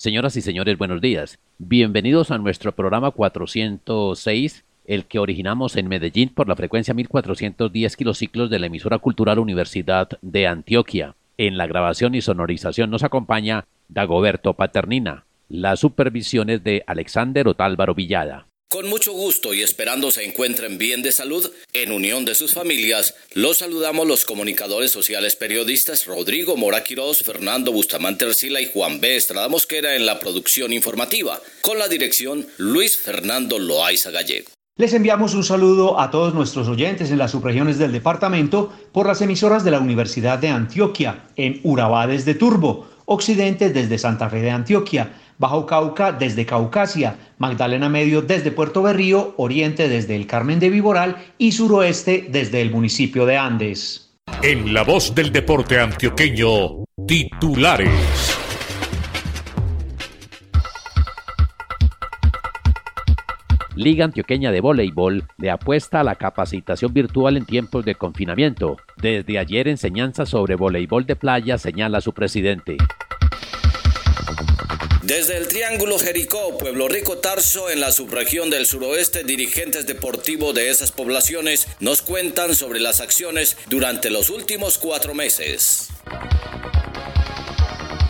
Señoras y señores, buenos días. Bienvenidos a nuestro programa 406, el que originamos en Medellín por la frecuencia 1410 kilociclos de la emisora cultural Universidad de Antioquia. En la grabación y sonorización nos acompaña Dagoberto Paternina. Las supervisiones de Alexander Otálvaro Villada. Con mucho gusto y esperando se encuentren bien de salud, en unión de sus familias, los saludamos los comunicadores sociales periodistas Rodrigo Mora Quirós, Fernando Bustamante Arcila y Juan B. Estrada Mosquera en la producción informativa, con la dirección Luis Fernando Loaiza Gallego. Les enviamos un saludo a todos nuestros oyentes en las subregiones del departamento por las emisoras de la Universidad de Antioquia, en Urabá desde Turbo, Occidente desde Santa Fe de Antioquia, Bajo Cauca desde Caucasia, Magdalena Medio desde Puerto Berrío, Oriente desde el Carmen de Viboral y Suroeste desde el municipio de Andes. En la voz del deporte antioqueño, titulares. Liga Antioqueña de Voleibol le apuesta a la capacitación virtual en tiempos de confinamiento. Desde ayer enseñanza sobre voleibol de playa señala su presidente. Desde el Triángulo Jericó, Pueblo Rico Tarso, en la subregión del suroeste, dirigentes deportivos de esas poblaciones nos cuentan sobre las acciones durante los últimos cuatro meses.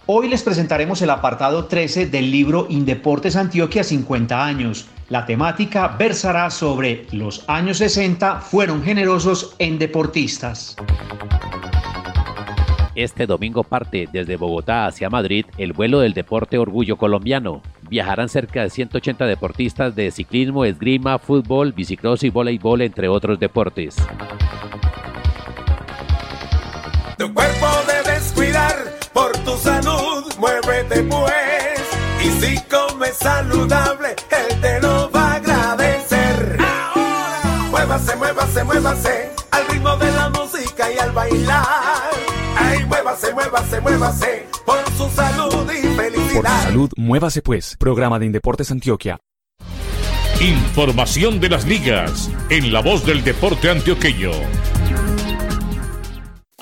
Hoy les presentaremos el apartado 13 del libro Indeportes Antioquia 50 años. La temática versará sobre los años 60 fueron generosos en deportistas. Este domingo parte desde Bogotá hacia Madrid el vuelo del deporte Orgullo Colombiano. Viajarán cerca de 180 deportistas de ciclismo, esgrima, fútbol, bicicross y voleibol, entre otros deportes. Tu cuerpo debes cuidar por tu salud, muévete pues. Y si comes saludable, él te lo va a agradecer. Ahora, muévase, muévase, muévase al ritmo de la música y al bailar muévase, muévase, muévase por su salud y felicidad. Por su salud, muévase pues. Programa de Indeportes Antioquia. Información de las ligas en la voz del deporte antioqueño.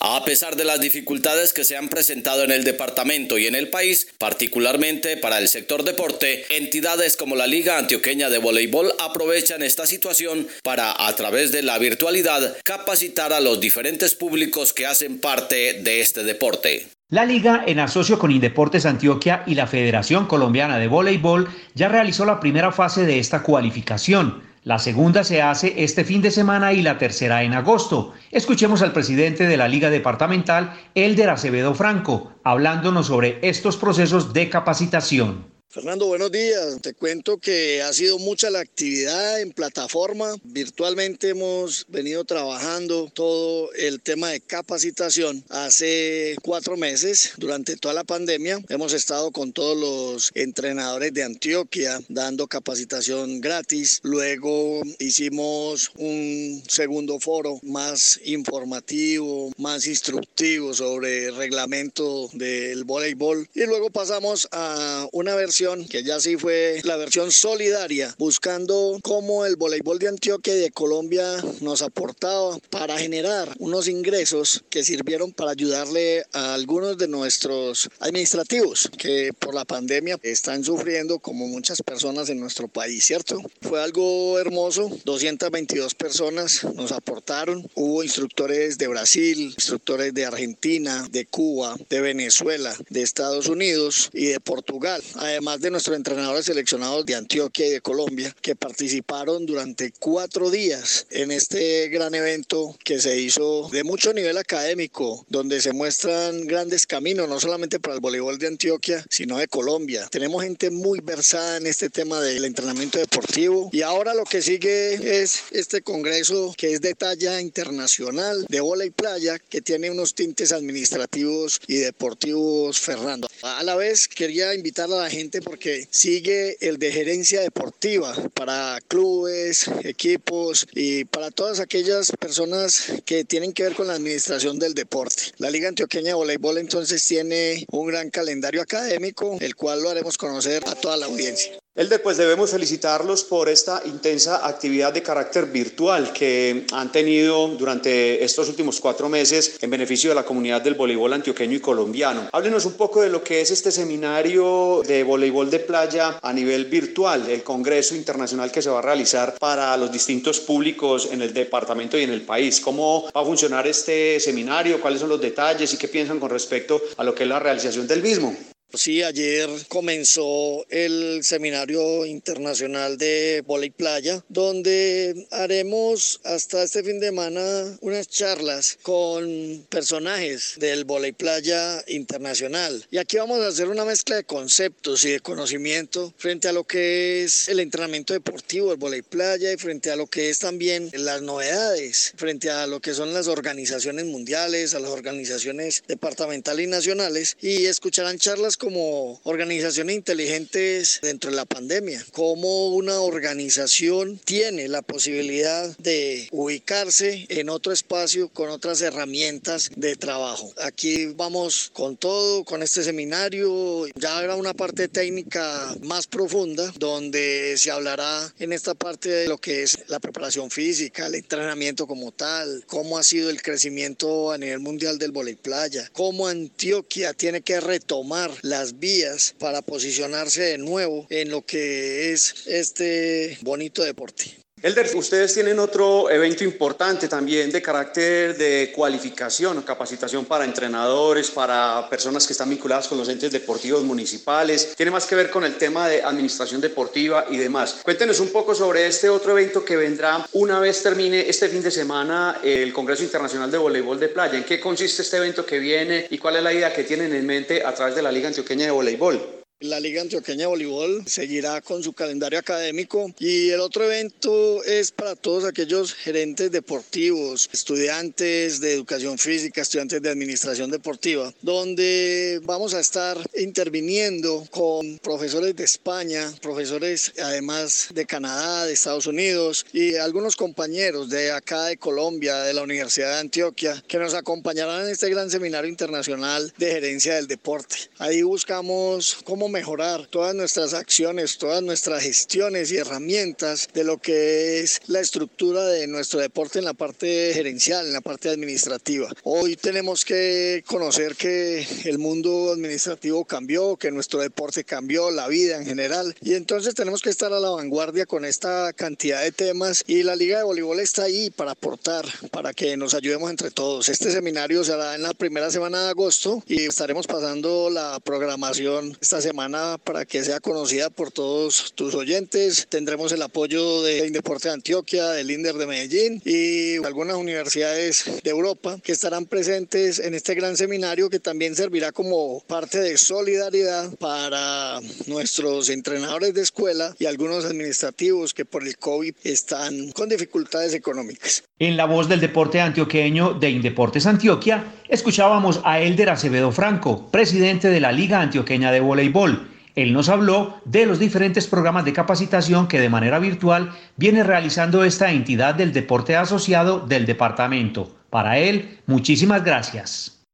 A pesar de las dificultades que se han presentado en el departamento y en el país, particularmente para el sector deporte, entidades como la Liga Antioqueña de Voleibol aprovechan esta situación para, a través de la virtualidad, capacitar a los diferentes públicos que hacen parte de este deporte. La Liga, en asocio con Indeportes Antioquia y la Federación Colombiana de Voleibol, ya realizó la primera fase de esta cualificación. La segunda se hace este fin de semana y la tercera en agosto. Escuchemos al presidente de la Liga Departamental, Elder Acevedo Franco, hablándonos sobre estos procesos de capacitación. Fernando, buenos días. Te cuento que ha sido mucha la actividad en plataforma. Virtualmente hemos venido trabajando todo el tema de capacitación. Hace cuatro meses, durante toda la pandemia, hemos estado con todos los entrenadores de Antioquia dando capacitación gratis. Luego hicimos un segundo foro más informativo, más instructivo sobre el reglamento del voleibol. Y luego pasamos a una versión que ya sí fue la versión solidaria, buscando cómo el voleibol de Antioquia y de Colombia nos aportaba para generar unos ingresos que sirvieron para ayudarle a algunos de nuestros administrativos que por la pandemia están sufriendo como muchas personas en nuestro país, ¿cierto? Fue algo hermoso, 222 personas nos aportaron, hubo instructores de Brasil, instructores de Argentina, de Cuba, de Venezuela, de Estados Unidos y de Portugal. Además además de nuestros entrenadores seleccionados de Antioquia y de Colombia, que participaron durante cuatro días en este gran evento que se hizo de mucho nivel académico, donde se muestran grandes caminos, no solamente para el voleibol de Antioquia, sino de Colombia. Tenemos gente muy versada en este tema del entrenamiento deportivo y ahora lo que sigue es este congreso que es de talla internacional de bola y playa, que tiene unos tintes administrativos y deportivos, Fernando. A la vez quería invitar a la gente porque sigue el de gerencia deportiva para clubes, equipos y para todas aquellas personas que tienen que ver con la administración del deporte. La Liga Antioqueña de Voleibol entonces tiene un gran calendario académico, el cual lo haremos conocer a toda la audiencia. Elder, pues debemos felicitarlos por esta intensa actividad de carácter virtual que han tenido durante estos últimos cuatro meses en beneficio de la comunidad del voleibol antioqueño y colombiano. Háblenos un poco de lo que es este seminario de voleibol de playa a nivel virtual, el Congreso Internacional que se va a realizar para los distintos públicos en el departamento y en el país. ¿Cómo va a funcionar este seminario? ¿Cuáles son los detalles y qué piensan con respecto a lo que es la realización del mismo? Sí, ayer comenzó el seminario internacional de y playa, donde haremos hasta este fin de semana unas charlas con personajes del y playa internacional. Y aquí vamos a hacer una mezcla de conceptos y de conocimiento frente a lo que es el entrenamiento deportivo, el y playa y frente a lo que es también las novedades, frente a lo que son las organizaciones mundiales, a las organizaciones departamentales y nacionales. Y escucharán charlas como organizaciones inteligentes dentro de la pandemia, cómo una organización tiene la posibilidad de ubicarse en otro espacio con otras herramientas de trabajo. Aquí vamos con todo, con este seminario, ya habrá una parte técnica más profunda donde se hablará en esta parte de lo que es la preparación física, el entrenamiento como tal, cómo ha sido el crecimiento a nivel mundial del voleibol playa, cómo Antioquia tiene que retomar las vías para posicionarse de nuevo en lo que es este bonito deporte. Elder, ustedes tienen otro evento importante también de carácter de cualificación, capacitación para entrenadores, para personas que están vinculadas con los entes deportivos municipales. Tiene más que ver con el tema de administración deportiva y demás. Cuéntenos un poco sobre este otro evento que vendrá una vez termine este fin de semana el Congreso Internacional de Voleibol de Playa. ¿En qué consiste este evento que viene y cuál es la idea que tienen en mente a través de la Liga Antioqueña de Voleibol? La Liga Antioqueña de Voleibol seguirá con su calendario académico y el otro evento es para todos aquellos gerentes deportivos, estudiantes de educación física, estudiantes de administración deportiva, donde vamos a estar interviniendo con profesores de España, profesores además de Canadá, de Estados Unidos y algunos compañeros de acá de Colombia, de la Universidad de Antioquia, que nos acompañarán en este gran seminario internacional de gerencia del deporte. Ahí buscamos cómo mejorar todas nuestras acciones, todas nuestras gestiones y herramientas de lo que es la estructura de nuestro deporte en la parte gerencial, en la parte administrativa. Hoy tenemos que conocer que el mundo administrativo cambió, que nuestro deporte cambió, la vida en general, y entonces tenemos que estar a la vanguardia con esta cantidad de temas y la Liga de Voleibol está ahí para aportar, para que nos ayudemos entre todos. Este seminario será en la primera semana de agosto y estaremos pasando la programación esta semana para que sea conocida por todos tus oyentes. Tendremos el apoyo de Indeporte de Antioquia, del INDER de Medellín y algunas universidades de Europa que estarán presentes en este gran seminario que también servirá como parte de solidaridad para nuestros entrenadores de escuela y algunos administrativos que por el COVID están con dificultades económicas. En la voz del deporte antioqueño de Indeportes Antioquia, escuchábamos a Elder Acevedo Franco, presidente de la Liga Antioqueña de Voleibol. Él nos habló de los diferentes programas de capacitación que de manera virtual viene realizando esta entidad del deporte asociado del departamento. Para él, muchísimas gracias.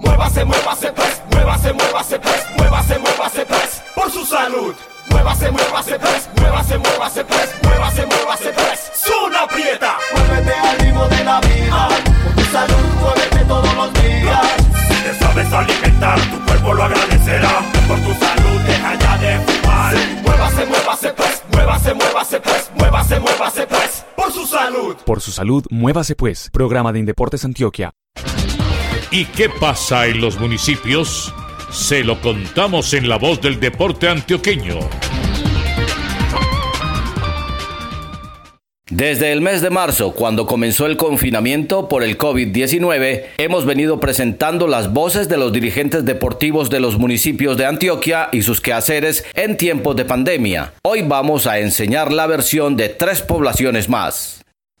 Muévase, muévase, pues, muévase, muévase, pues, muévase, muévase, pues, por su salud. Muévase, muévase, pues, muévase, muévase, pues, muévase, muévase, pues, una prieta. Muévete al ritmo de la vida, por tu salud, muévete todos los días. Si te sabes alimentar, tu cuerpo lo agradecerá. Por tu salud, deja ya de fumar. Muévase, muévase, pues, muévase, muévase, pues, muévase, muévase, pues, por su salud. Por su salud, muévase pues. Programa de Indeportes Antioquia. ¿Y qué pasa en los municipios? Se lo contamos en la voz del deporte antioqueño. Desde el mes de marzo, cuando comenzó el confinamiento por el COVID-19, hemos venido presentando las voces de los dirigentes deportivos de los municipios de Antioquia y sus quehaceres en tiempos de pandemia. Hoy vamos a enseñar la versión de tres poblaciones más.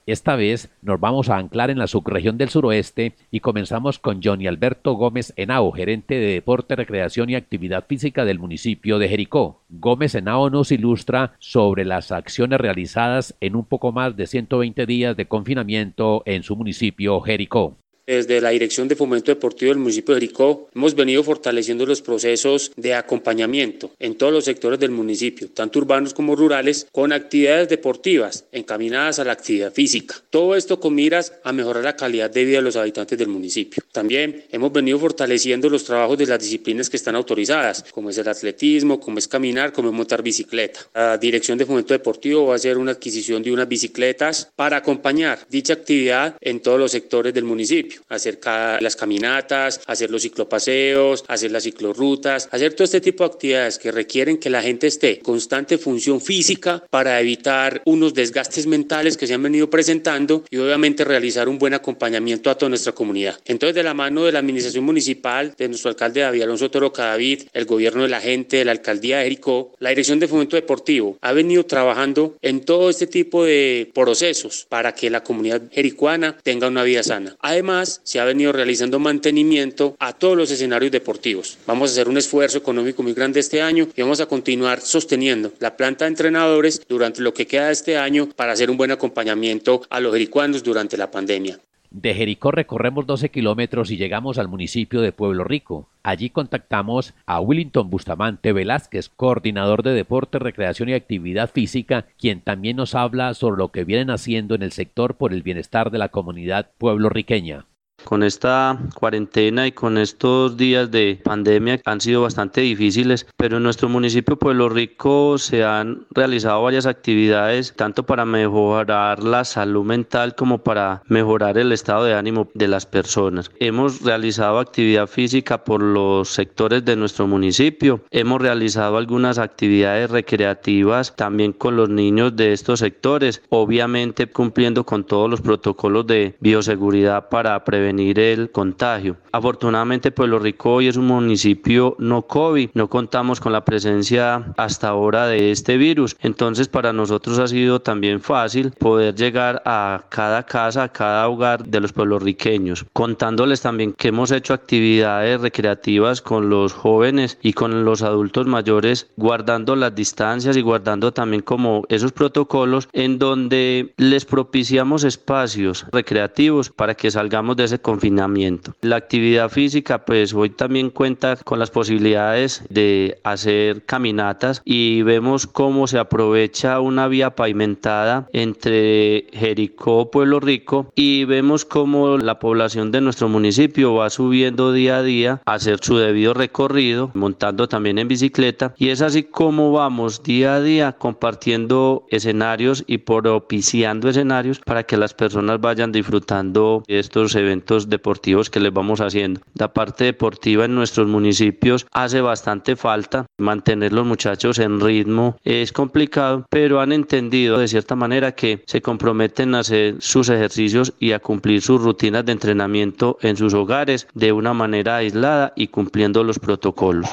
Esta vez nos vamos a anclar en la subregión del suroeste y comenzamos con Johnny Alberto Gómez Henao, gerente de Deporte, Recreación y Actividad Física del municipio de Jericó. Gómez Henao nos ilustra sobre las acciones realizadas en un poco más de 120 días de confinamiento en su municipio Jericó. Desde la Dirección de Fomento Deportivo del municipio de Jericó hemos venido fortaleciendo los procesos de acompañamiento en todos los sectores del municipio, tanto urbanos como rurales, con actividades deportivas encaminadas a la actividad física. Todo esto con miras a mejorar la calidad de vida de los habitantes del municipio. También hemos venido fortaleciendo los trabajos de las disciplinas que están autorizadas, como es el atletismo, como es caminar, como es montar bicicleta. La Dirección de Fomento Deportivo va a hacer una adquisición de unas bicicletas para acompañar dicha actividad en todos los sectores del municipio hacer las caminatas, hacer los ciclopaseos, hacer las ciclorrutas, hacer todo este tipo de actividades que requieren que la gente esté constante función física para evitar unos desgastes mentales que se han venido presentando y obviamente realizar un buen acompañamiento a toda nuestra comunidad. Entonces, de la mano de la administración municipal, de nuestro alcalde David Alonso Toro Cadavid, el gobierno de la gente, de la alcaldía de Jericó, la Dirección de Fomento Deportivo ha venido trabajando en todo este tipo de procesos para que la comunidad jericuana tenga una vida sana. Además, se ha venido realizando mantenimiento a todos los escenarios deportivos. Vamos a hacer un esfuerzo económico muy grande este año y vamos a continuar sosteniendo la planta de entrenadores durante lo que queda de este año para hacer un buen acompañamiento a los jericuanos durante la pandemia. De Jericó recorremos 12 kilómetros y llegamos al municipio de Pueblo Rico. Allí contactamos a Willington Bustamante Velázquez, coordinador de Deporte, Recreación y Actividad Física, quien también nos habla sobre lo que vienen haciendo en el sector por el bienestar de la comunidad pueblo-riqueña. Con esta cuarentena y con estos días de pandemia han sido bastante difíciles, pero en nuestro municipio Pueblo Rico se han realizado varias actividades, tanto para mejorar la salud mental como para mejorar el estado de ánimo de las personas. Hemos realizado actividad física por los sectores de nuestro municipio, hemos realizado algunas actividades recreativas también con los niños de estos sectores, obviamente cumpliendo con todos los protocolos de bioseguridad para prevenir el contagio. Afortunadamente Pueblo Rico hoy es un municipio no COVID, no contamos con la presencia hasta ahora de este virus, entonces para nosotros ha sido también fácil poder llegar a cada casa, a cada hogar de los pueblorriqueños, contándoles también que hemos hecho actividades recreativas con los jóvenes y con los adultos mayores, guardando las distancias y guardando también como esos protocolos en donde les propiciamos espacios recreativos para que salgamos de ese confinamiento. La actividad física pues hoy también cuenta con las posibilidades de hacer caminatas y vemos cómo se aprovecha una vía pavimentada entre Jericó, Pueblo Rico y vemos cómo la población de nuestro municipio va subiendo día a día a hacer su debido recorrido, montando también en bicicleta y es así como vamos día a día compartiendo escenarios y propiciando escenarios para que las personas vayan disfrutando estos eventos deportivos que les vamos haciendo. La parte deportiva en nuestros municipios hace bastante falta. Mantener los muchachos en ritmo es complicado, pero han entendido de cierta manera que se comprometen a hacer sus ejercicios y a cumplir sus rutinas de entrenamiento en sus hogares de una manera aislada y cumpliendo los protocolos.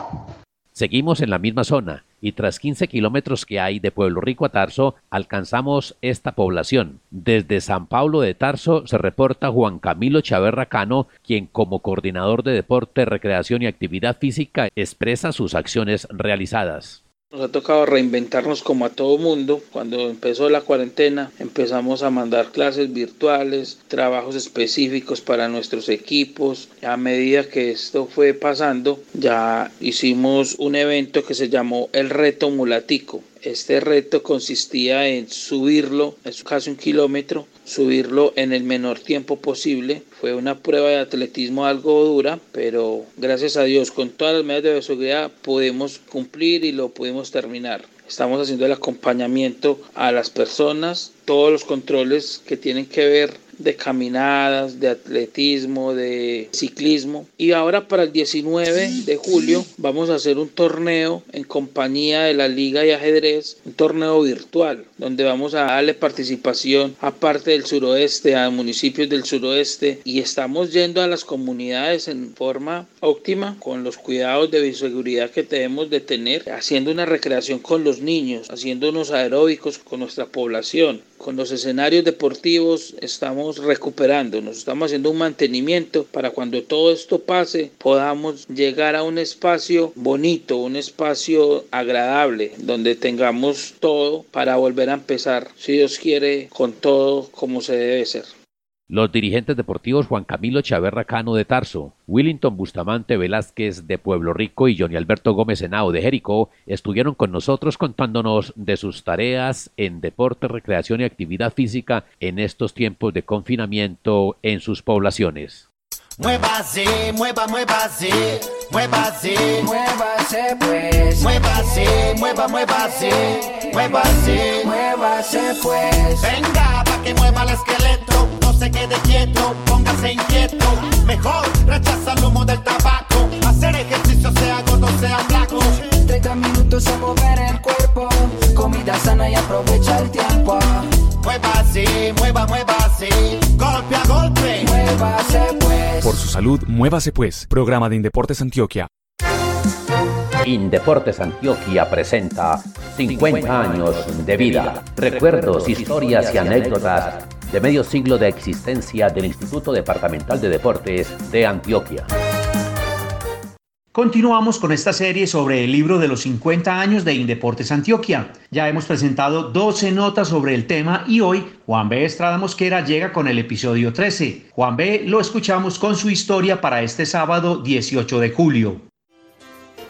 Seguimos en la misma zona y tras 15 kilómetros que hay de Pueblo Rico a Tarso, alcanzamos esta población. Desde San Pablo de Tarso se reporta Juan Camilo Chaverra Cano, quien como coordinador de deporte, recreación y actividad física expresa sus acciones realizadas. Nos ha tocado reinventarnos como a todo mundo. Cuando empezó la cuarentena empezamos a mandar clases virtuales, trabajos específicos para nuestros equipos. A medida que esto fue pasando ya hicimos un evento que se llamó el reto mulatico. Este reto consistía en subirlo, es casi un kilómetro, subirlo en el menor tiempo posible. Fue una prueba de atletismo algo dura, pero gracias a Dios, con todas las medidas de seguridad, pudimos cumplir y lo pudimos terminar. Estamos haciendo el acompañamiento a las personas, todos los controles que tienen que ver de caminadas, de atletismo, de ciclismo. Y ahora para el 19 de julio vamos a hacer un torneo en compañía de la Liga de Ajedrez, un torneo virtual, donde vamos a darle participación a parte del suroeste, a municipios del suroeste, y estamos yendo a las comunidades en forma óptima, con los cuidados de bioseguridad que debemos de tener, haciendo una recreación con los niños, haciendo unos aeróbicos con nuestra población. Con los escenarios deportivos estamos recuperando, nos estamos haciendo un mantenimiento para cuando todo esto pase podamos llegar a un espacio bonito, un espacio agradable, donde tengamos todo para volver a empezar, si Dios quiere, con todo como se debe ser. Los dirigentes deportivos Juan Camilo Chaverra Cano de Tarso, Willington Bustamante Velázquez de Pueblo Rico y Johnny Alberto Gómez Henao de Jericó estuvieron con nosotros contándonos de sus tareas en deporte, recreación y actividad física en estos tiempos de confinamiento en sus poblaciones. Muévase, mueva, muévase, muévase, muévase pues. Muévase, mueva, muévase, muévase, muévase pues. Venga, pa' que mueva el esqueleto, no se quede quieto, póngase inquieto. Mejor rechaza el humo del tabaco, hacer ejercicio sea gordo, sea flaco. 30 minutos a mover el cuerpo, comida sana y aprovecha el tiempo. Muévase, mueva, muévase, golpe a golpe, muévase pues. Por su salud, muévase pues. Programa de Indeportes Antioquia. Indeportes Antioquia presenta 50 años de vida, recuerdos, historias y anécdotas de medio siglo de existencia del Instituto Departamental de Deportes de Antioquia. Continuamos con esta serie sobre el libro de los 50 años de Indeportes Antioquia. Ya hemos presentado 12 notas sobre el tema y hoy Juan B. Estrada Mosquera llega con el episodio 13. Juan B. lo escuchamos con su historia para este sábado 18 de julio.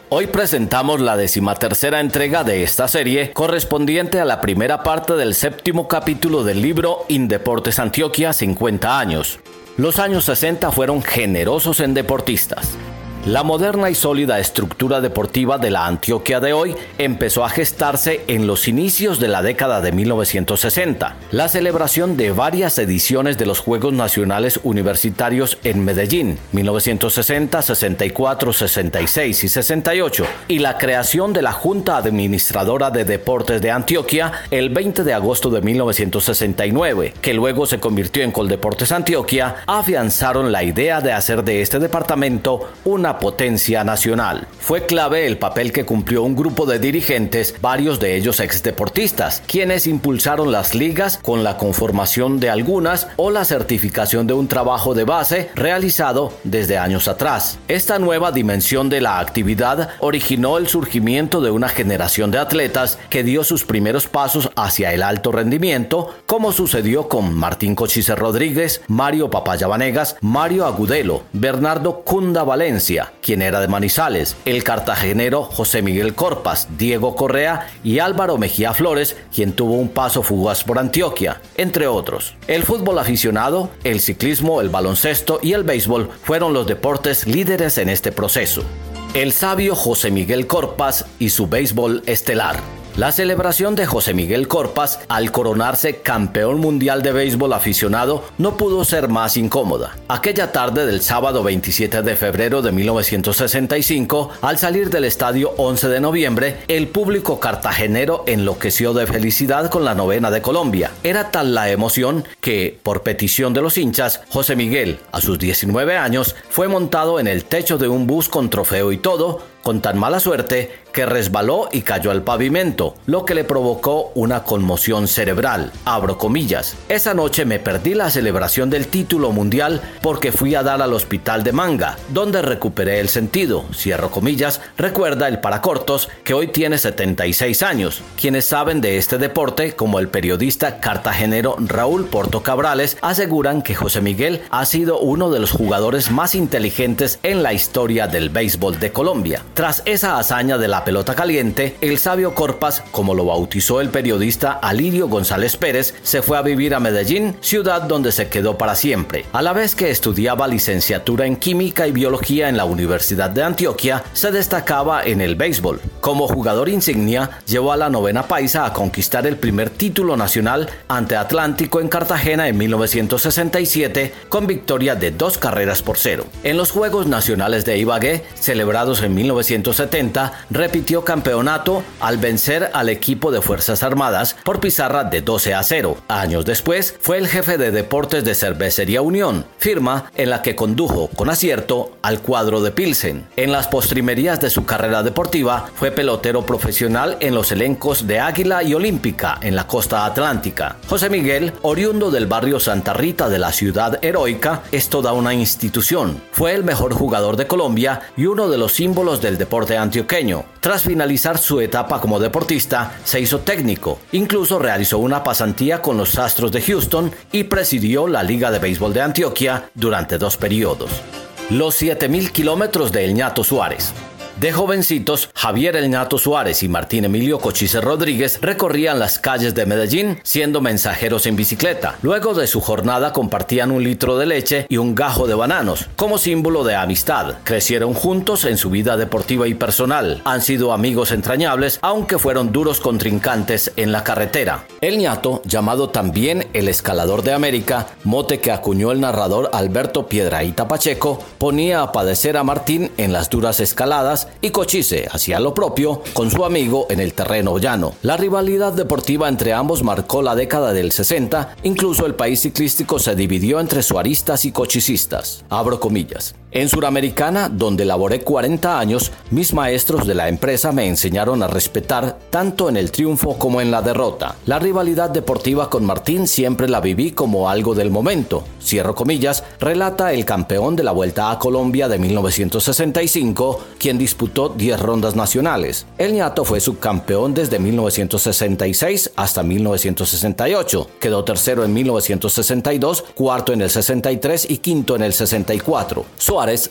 Hoy presentamos la decimatercera entrega de esta serie, correspondiente a la primera parte del séptimo capítulo del libro Indeportes Antioquia 50 años. Los años 60 fueron generosos en deportistas. La moderna y sólida estructura deportiva de la Antioquia de hoy empezó a gestarse en los inicios de la década de 1960. La celebración de varias ediciones de los Juegos Nacionales Universitarios en Medellín, 1960, 64, 66 y 68, y la creación de la Junta Administradora de Deportes de Antioquia el 20 de agosto de 1969, que luego se convirtió en Coldeportes Antioquia, afianzaron la idea de hacer de este departamento una potencia nacional. Fue clave el papel que cumplió un grupo de dirigentes, varios de ellos exdeportistas, quienes impulsaron las ligas con la conformación de algunas o la certificación de un trabajo de base realizado desde años atrás. Esta nueva dimensión de la actividad originó el surgimiento de una generación de atletas que dio sus primeros pasos hacia el alto rendimiento, como sucedió con Martín Cochise Rodríguez, Mario Papaya Vanegas, Mario Agudelo, Bernardo Cunda Valencia, quien era de Manizales, el cartagenero José Miguel Corpas, Diego Correa y Álvaro Mejía Flores, quien tuvo un paso fugaz por Antioquia, entre otros. El fútbol aficionado, el ciclismo, el baloncesto y el béisbol fueron los deportes líderes en este proceso. El sabio José Miguel Corpas y su béisbol estelar. La celebración de José Miguel Corpas al coronarse campeón mundial de béisbol aficionado no pudo ser más incómoda. Aquella tarde del sábado 27 de febrero de 1965, al salir del estadio 11 de noviembre, el público cartagenero enloqueció de felicidad con la novena de Colombia. Era tal la emoción que, por petición de los hinchas, José Miguel, a sus 19 años, fue montado en el techo de un bus con trofeo y todo, con tan mala suerte que resbaló y cayó al pavimento, lo que le provocó una conmoción cerebral. Abro comillas. Esa noche me perdí la celebración del título mundial porque fui a dar al hospital de Manga, donde recuperé el sentido. Cierro comillas, recuerda el paracortos que hoy tiene 76 años. Quienes saben de este deporte, como el periodista cartagenero Raúl Porto Cabrales, aseguran que José Miguel ha sido uno de los jugadores más inteligentes en la historia del béisbol de Colombia. Tras esa hazaña de la pelota caliente, el sabio Corpas, como lo bautizó el periodista Alirio González Pérez, se fue a vivir a Medellín, ciudad donde se quedó para siempre. A la vez que estudiaba licenciatura en química y biología en la Universidad de Antioquia, se destacaba en el béisbol. Como jugador insignia, llevó a la novena paisa a conquistar el primer título nacional ante Atlántico en Cartagena en 1967 con victoria de dos carreras por cero. En los Juegos Nacionales de Ibagué, celebrados en 19 1970 repitió campeonato al vencer al equipo de Fuerzas Armadas por pizarra de 12 a 0. Años después fue el jefe de deportes de Cervecería Unión, firma en la que condujo con acierto al cuadro de Pilsen. En las postrimerías de su carrera deportiva fue pelotero profesional en los elencos de Águila y Olímpica en la costa atlántica. José Miguel, oriundo del barrio Santa Rita de la ciudad heroica, es toda una institución. Fue el mejor jugador de Colombia y uno de los símbolos del deporte antioqueño. Tras finalizar su etapa como deportista, se hizo técnico. Incluso realizó una pasantía con los Astros de Houston y presidió la Liga de Béisbol de Antioquia durante dos periodos. Los 7.000 kilómetros de El Ñato Suárez. De jovencitos, Javier El Nato Suárez y Martín Emilio Cochise Rodríguez recorrían las calles de Medellín siendo mensajeros en bicicleta. Luego de su jornada compartían un litro de leche y un gajo de bananos como símbolo de amistad. Crecieron juntos en su vida deportiva y personal. Han sido amigos entrañables, aunque fueron duros contrincantes en la carretera. El ñato, llamado también el escalador de América, mote que acuñó el narrador Alberto Piedraíta Pacheco, ponía a padecer a Martín en las duras escaladas y Cochise hacía lo propio con su amigo en el terreno llano. La rivalidad deportiva entre ambos marcó la década del 60, incluso el país ciclístico se dividió entre suaristas y cochisistas. Abro comillas. En Suramericana, donde laboré 40 años, mis maestros de la empresa me enseñaron a respetar tanto en el triunfo como en la derrota. La rivalidad deportiva con Martín siempre la viví como algo del momento. Cierro comillas, relata el campeón de la Vuelta a Colombia de 1965, quien disputó 10 rondas nacionales. El ñato fue subcampeón desde 1966 hasta 1968. Quedó tercero en 1962, cuarto en el 63 y quinto en el 64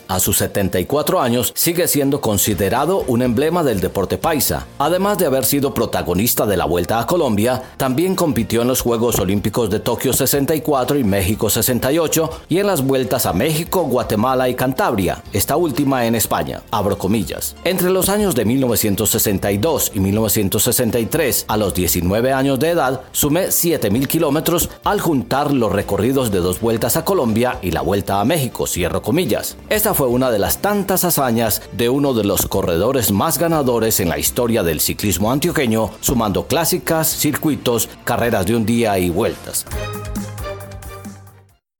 a sus 74 años, sigue siendo considerado un emblema del deporte paisa. Además de haber sido protagonista de la Vuelta a Colombia, también compitió en los Juegos Olímpicos de Tokio 64 y México 68 y en las vueltas a México, Guatemala y Cantabria, esta última en España. Abro comillas. Entre los años de 1962 y 1963, a los 19 años de edad, sumé 7.000 kilómetros al juntar los recorridos de dos vueltas a Colombia y la Vuelta a México. Cierro comillas. Esta fue una de las tantas hazañas de uno de los corredores más ganadores en la historia del ciclismo antioqueño, sumando clásicas, circuitos, carreras de un día y vueltas.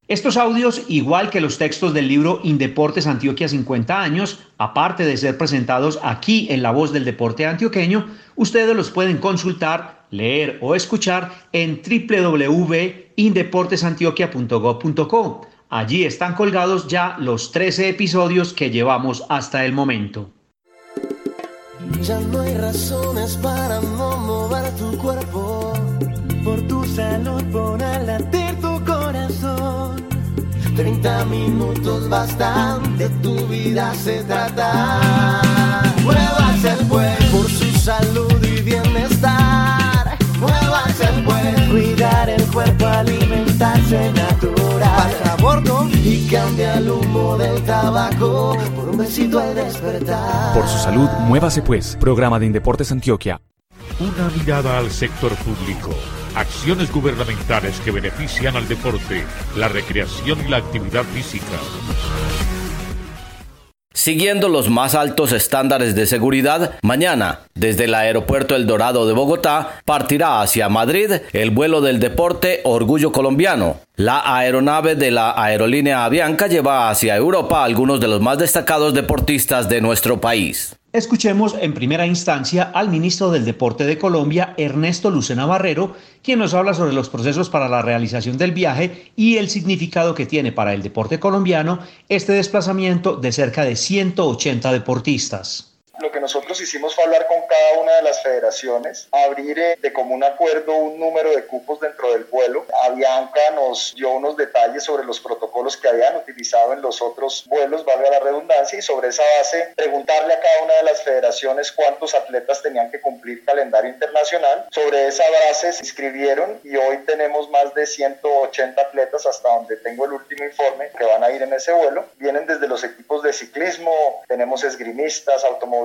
Estos audios, igual que los textos del libro Indeportes Antioquia 50 años, aparte de ser presentados aquí en La Voz del Deporte Antioqueño, ustedes los pueden consultar, leer o escuchar en www.indeportesantioquia.gov.co Allí están colgados ya los 13 episodios que llevamos hasta el momento. Ya no hay razones para no mover tu cuerpo, por tu salud, por latir tu corazón. 30 minutos bastan, de tu vida se trata. Muévase pues por su salud y bienestar. Muévase pues, cuidar el cuerpo, alimentarse natural y cambia el humo del tabaco por un besito al despertar. Por su salud, muévase pues. Programa de Indeportes Antioquia. Una mirada al sector público. Acciones gubernamentales que benefician al deporte, la recreación y la actividad física. Siguiendo los más altos estándares de seguridad, mañana, desde el aeropuerto El Dorado de Bogotá, partirá hacia Madrid el vuelo del deporte Orgullo Colombiano. La aeronave de la aerolínea Avianca lleva hacia Europa algunos de los más destacados deportistas de nuestro país. Escuchemos en primera instancia al ministro del Deporte de Colombia, Ernesto Lucena Barrero, quien nos habla sobre los procesos para la realización del viaje y el significado que tiene para el deporte colombiano este desplazamiento de cerca de 180 deportistas. Lo que nosotros hicimos fue hablar con cada una de las federaciones, abrir eh, de común acuerdo un número de cupos dentro del vuelo. Avianca nos dio unos detalles sobre los protocolos que habían utilizado en los otros vuelos, valga la redundancia, y sobre esa base preguntarle a cada una de las federaciones cuántos atletas tenían que cumplir calendario internacional. Sobre esa base se inscribieron y hoy tenemos más de 180 atletas hasta donde tengo el último informe que van a ir en ese vuelo. Vienen desde los equipos de ciclismo, tenemos esgrimistas, automovilistas,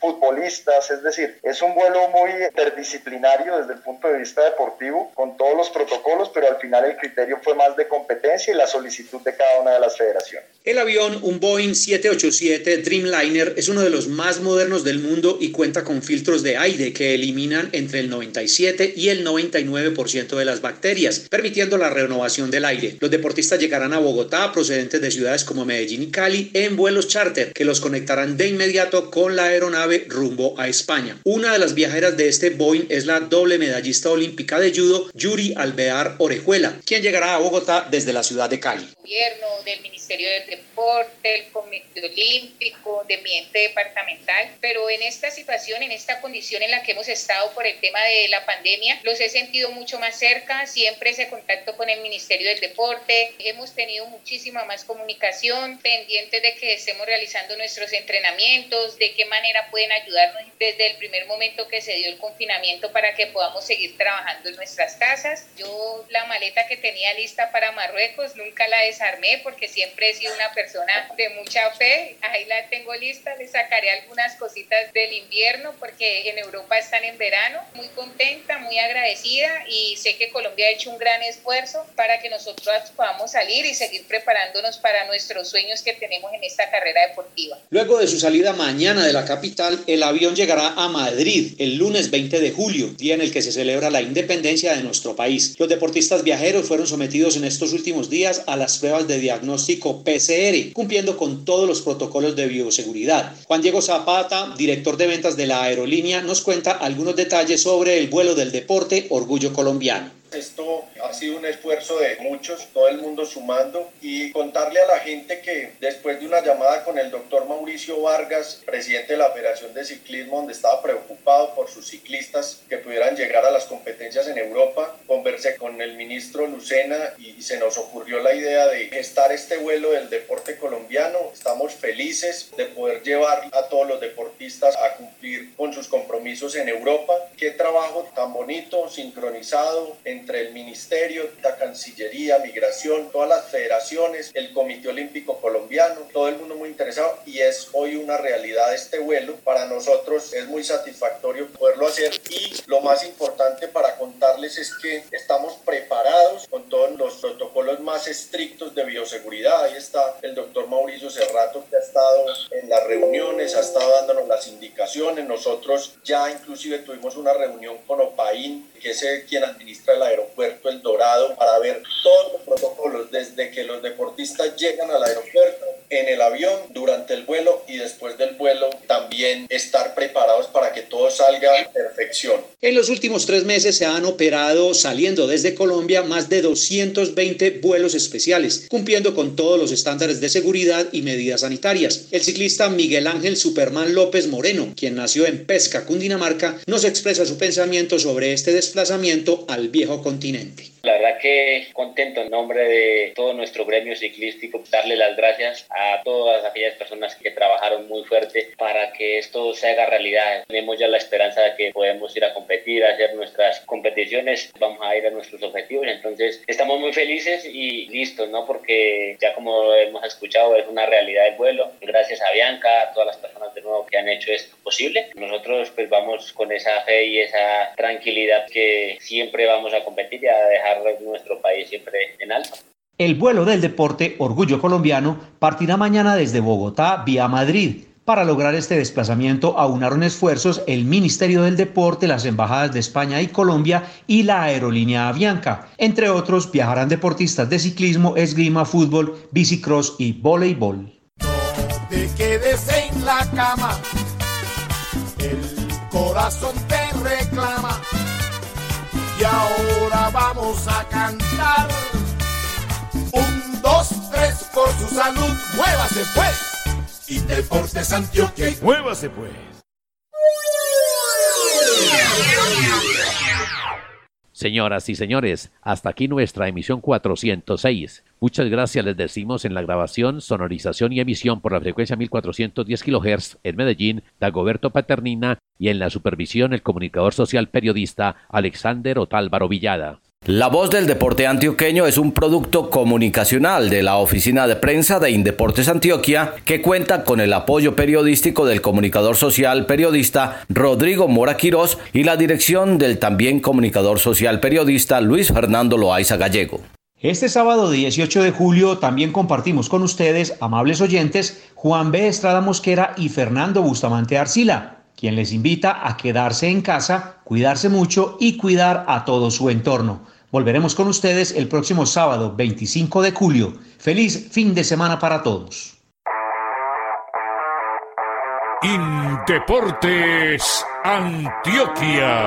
futbolistas, es decir, es un vuelo muy interdisciplinario desde el punto de vista deportivo, con todos los protocolos, pero al final el criterio fue más de competencia y la solicitud de cada una de las federaciones. El avión, un Boeing 787 Dreamliner, es uno de los más modernos del mundo y cuenta con filtros de aire que eliminan entre el 97 y el 99% de las bacterias, permitiendo la renovación del aire. Los deportistas llegarán a Bogotá procedentes de ciudades como Medellín y Cali en vuelos charter que los conectarán de inmediato con la aeronave rumbo a España. Una de las viajeras de este Boeing es la doble medallista olímpica de judo Yuri Alvear Orejuela, quien llegará a Bogotá desde la ciudad de Cali. Gobierno, del Ministerio del Deporte, el Comité Olímpico, de mi ente departamental, pero en esta situación, en esta condición en la que hemos estado por el tema de la pandemia, los he sentido mucho más cerca, siempre ese contacto con el Ministerio del Deporte, hemos tenido muchísima más comunicación, pendientes de que estemos realizando nuestros entrenamientos, de qué manera pueden ayudarnos desde el primer momento que se dio el confinamiento para que podamos seguir trabajando en nuestras casas. Yo la maleta que tenía lista para Marruecos nunca la desarmé porque siempre he sido una persona de mucha fe, ahí la tengo lista, le sacaré algunas cositas del invierno porque en Europa están en verano, muy contenta, muy agradecida y sé que Colombia ha hecho un gran esfuerzo para que nosotros podamos salir y seguir preparándonos para nuestros sueños que tenemos en esta carrera deportiva. Luego de su salida mañana de la capital, el avión llegará a Madrid el lunes 20 de julio, día en el que se celebra la independencia de nuestro país. Los deportistas viajeros fueron sometidos en estos últimos días a las pruebas de diagnóstico PCR, cumpliendo con todos los protocolos de bioseguridad. Juan Diego Zapata, director de ventas de la aerolínea, nos cuenta algunos detalles sobre el vuelo del deporte Orgullo Colombiano. Esto ha sido un esfuerzo de muchos, todo el mundo sumando y contarle a la gente que después de una llamada con el doctor Mauricio Vargas, presidente de la Federación de Ciclismo, donde estaba preocupado por sus ciclistas que pudieran llegar a las competencias en Europa, conversé con el ministro Lucena y se nos ocurrió la idea de gestar este vuelo del deporte colombiano. Estamos felices de poder llevar a todos los deportistas a cumplir con sus compromisos en Europa. Qué trabajo tan bonito, sincronizado entre el Ministerio, la Cancillería, Migración, todas las federaciones, el Comité Olímpico Colombiano, todo el mundo muy interesado y es hoy una realidad este vuelo. Para nosotros es muy satisfactorio poderlo hacer y lo más importante para contarles es que estamos preparados con todos los protocolos más estrictos de bioseguridad. Ahí está el doctor Mauricio Cerrato que ha estado en las reuniones, ha estado dándonos las indicaciones. Nosotros ya inclusive tuvimos una reunión con OPAIN, que es quien administra el aeropuerto El Dorado, para ver todos los protocolos desde que los deportistas llegan al aeropuerto, en el avión, durante el vuelo y después del vuelo también estar preparados para que todo salga a perfección. En los últimos tres meses se han operado saliendo desde Colombia más de 220 vuelos especiales, cumpliendo con todos los estándares de seguridad y medidas sanitarias. El ciclista Miguel Ángel Superman López Moreno, quien nació en Pesca, Cundinamarca, nos expresa su pensamiento sobre este desplazamiento al viejo continente. La verdad que contento en nombre de todo nuestro gremio ciclístico, darle las gracias a todas aquellas personas que trabajaron muy fuerte para que esto se haga realidad. Tenemos ya la esperanza de que podemos ir a competir, a hacer nuestras competiciones, vamos a ir a nuestros objetivos, entonces estamos muy felices y listos, ¿no? Porque ya como hemos escuchado es una realidad el vuelo. Gracias a Bianca, a todas las personas de nuevo que han hecho esto posible. Nosotros pues vamos con esa fe y esa tranquilidad que siempre vamos a competir y a dejar nuestro país siempre en alto. El vuelo del deporte Orgullo Colombiano partirá mañana desde Bogotá vía Madrid. Para lograr este desplazamiento aunaron esfuerzos el Ministerio del Deporte, las embajadas de España y Colombia y la aerolínea Avianca. Entre otros, viajarán deportistas de ciclismo, esgrima, fútbol, bicicross y voleibol. No te quedes en la cama, el corazón te reclama y vamos a cantar. Un, dos, tres, por su salud, muévase pues. y Deportes Antioquia. Muévase pues. Señoras y señores, hasta aquí nuestra emisión 406. Muchas gracias les decimos en la grabación, sonorización y emisión por la frecuencia 1410 kHz en Medellín, Dagoberto Paternina y en la supervisión el comunicador social periodista Alexander Otálvaro Villada. La voz del deporte antioqueño es un producto comunicacional de la oficina de prensa de Indeportes Antioquia que cuenta con el apoyo periodístico del comunicador social periodista Rodrigo Mora Quirós y la dirección del también comunicador social periodista Luis Fernando Loaiza Gallego. Este sábado 18 de julio también compartimos con ustedes, amables oyentes, Juan B. Estrada Mosquera y Fernando Bustamante Arcila, quien les invita a quedarse en casa, cuidarse mucho y cuidar a todo su entorno. Volveremos con ustedes el próximo sábado 25 de julio. Feliz fin de semana para todos. Indeportes Antioquia.